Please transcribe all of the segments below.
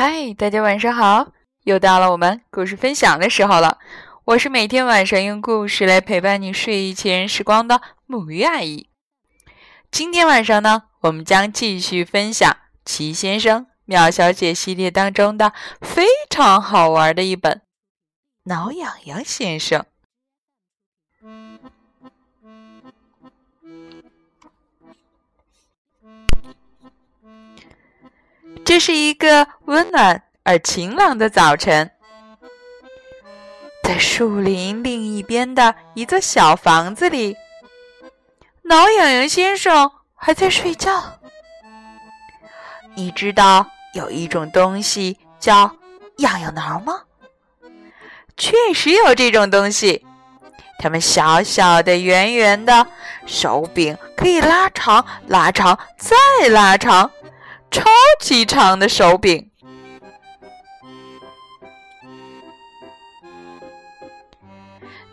嗨，大家晚上好！又到了我们故事分享的时候了。我是每天晚上用故事来陪伴你睡前时光的木鱼阿姨。今天晚上呢，我们将继续分享《齐先生、妙小姐》系列当中的非常好玩的一本《挠痒痒先生》。这是一个温暖而晴朗的早晨，在树林另一边的一座小房子里，挠痒痒先生还在睡觉。你知道有一种东西叫痒痒挠吗？确实有这种东西，它们小小的、圆圆的，手柄可以拉长、拉长再拉长。超级长的手柄，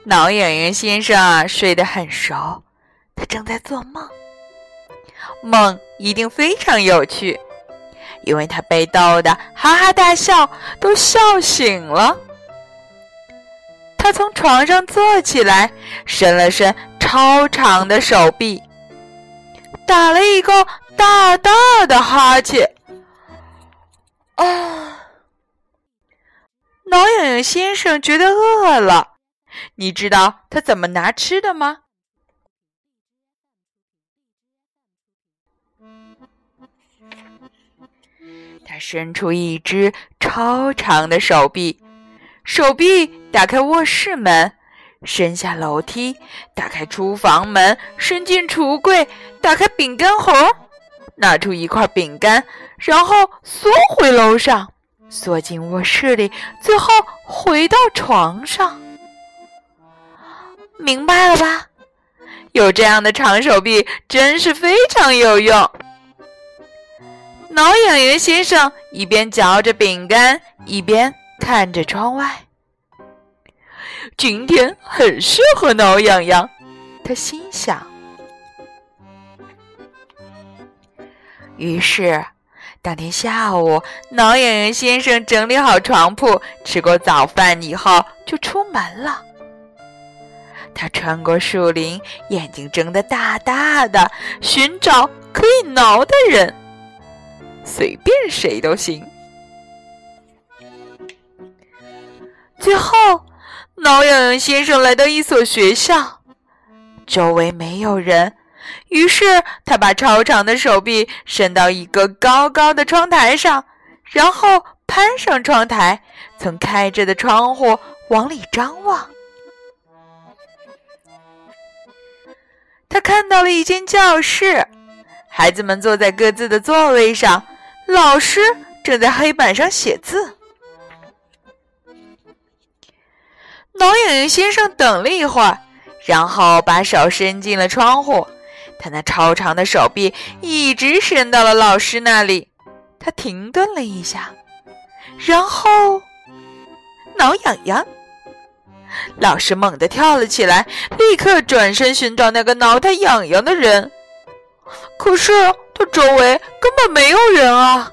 挠痒痒先生啊，睡得很熟，他正在做梦，梦一定非常有趣，因为他被逗得哈哈大笑，都笑醒了。他从床上坐起来，伸了伸超长的手臂，打了一个。大大的哈欠啊！挠痒痒先生觉得饿了，你知道他怎么拿吃的吗？他伸出一只超长的手臂，手臂打开卧室门，伸下楼梯，打开厨房门，伸进橱柜，打开饼干盒。拿出一块饼干，然后缩回楼上，缩进卧室里，最后回到床上。明白了吧？有这样的长手臂真是非常有用。挠痒痒先生一边嚼着饼干，一边看着窗外。今天很适合挠痒痒，他心想。于是，当天下午，挠痒痒先生整理好床铺，吃过早饭以后，就出门了。他穿过树林，眼睛睁得大大的，寻找可以挠的人，随便谁都行。最后，挠痒痒先生来到一所学校，周围没有人。于是他把超长的手臂伸到一个高高的窗台上，然后攀上窗台，从开着的窗户往里张望。他看到了一间教室，孩子们坐在各自的座位上，老师正在黑板上写字。挠痒痒先生等了一会儿，然后把手伸进了窗户。他那超长的手臂一直伸到了老师那里，他停顿了一下，然后挠痒痒。老师猛地跳了起来，立刻转身寻找那个挠他痒痒的人。可是他周围根本没有人啊！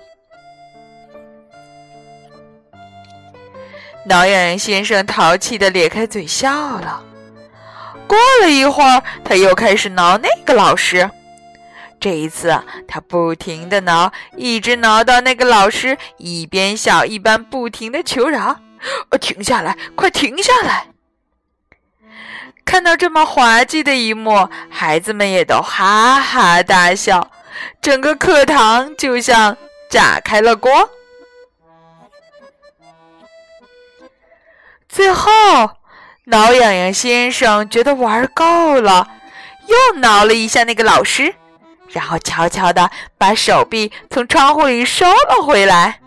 挠痒痒先生淘气的咧开嘴笑了。过了一会儿，他又开始挠那个老师。这一次，他不停地挠，一直挠到那个老师一边笑一边不停地求饶：“呃停下来，快停下来！”看到这么滑稽的一幕，孩子们也都哈哈大笑，整个课堂就像炸开了锅。最后。挠痒痒先生觉得玩够了，又挠了一下那个老师，然后悄悄地把手臂从窗户里收了回来。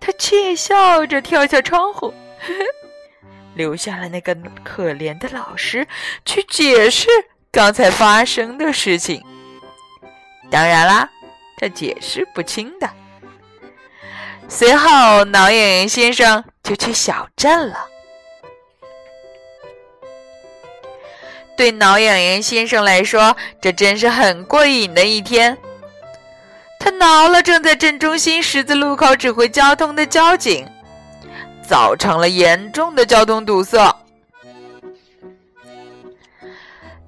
他窃笑着跳下窗户，呵 呵留下了那个可怜的老师去解释刚才发生的事情。当然啦，他解释不清的。随后，挠痒痒先生就去小镇了。对挠痒痒先生来说，这真是很过瘾的一天。他挠了正在镇中心十字路口指挥交通的交警，造成了严重的交通堵塞。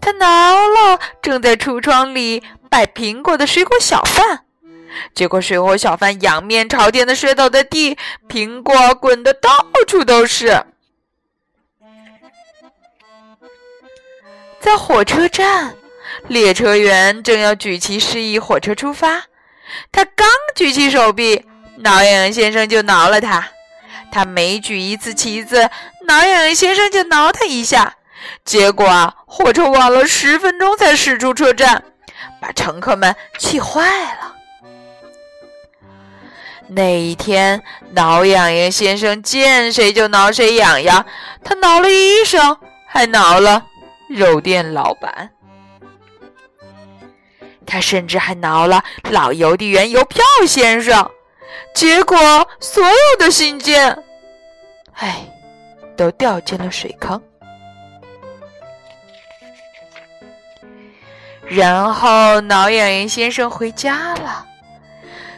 他挠了正在橱窗里摆苹果的水果小贩，结果水果小贩仰面朝天的摔倒在地，苹果滚得到处都是。在火车站，列车员正要举旗示意火车出发，他刚举起手臂，挠痒痒先生就挠了他。他每举一次旗子，挠痒痒先生就挠他一下。结果啊，火车晚了十分钟才驶出车站，把乘客们气坏了。那一天，挠痒痒先生见谁就挠谁痒痒，他挠了医生，还挠了肉店老板，他甚至还挠了老邮递员邮票先生。结果，所有的信件，哎，都掉进了水坑。然后，挠痒痒先生回家了。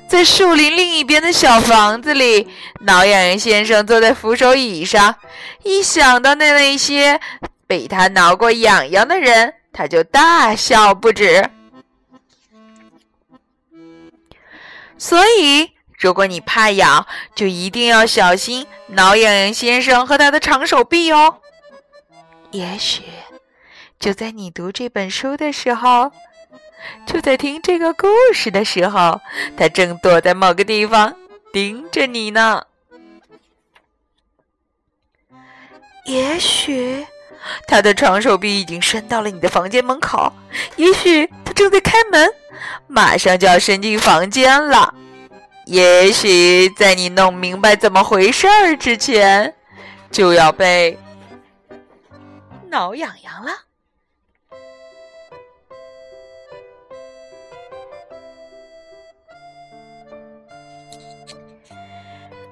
在树林另一边的小房子里，挠痒痒先生坐在扶手椅上。一想到那那些被他挠过痒痒的人，他就大笑不止。所以，如果你怕痒，就一定要小心挠痒痒先生和他的长手臂哦。也许。就在你读这本书的时候，就在听这个故事的时候，他正躲在某个地方盯着你呢。也许他的长手臂已经伸到了你的房间门口，也许他正在开门，马上就要伸进房间了。也许在你弄明白怎么回事儿之前，就要被挠痒痒了。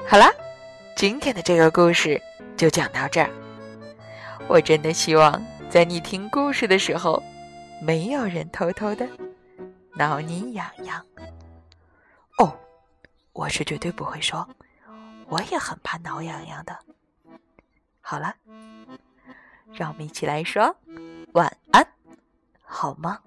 好了，今天的这个故事就讲到这儿。我真的希望在你听故事的时候，没有人偷偷的挠你痒痒。哦，我是绝对不会说，我也很怕挠痒痒的。好了，让我们一起来说晚安，好吗？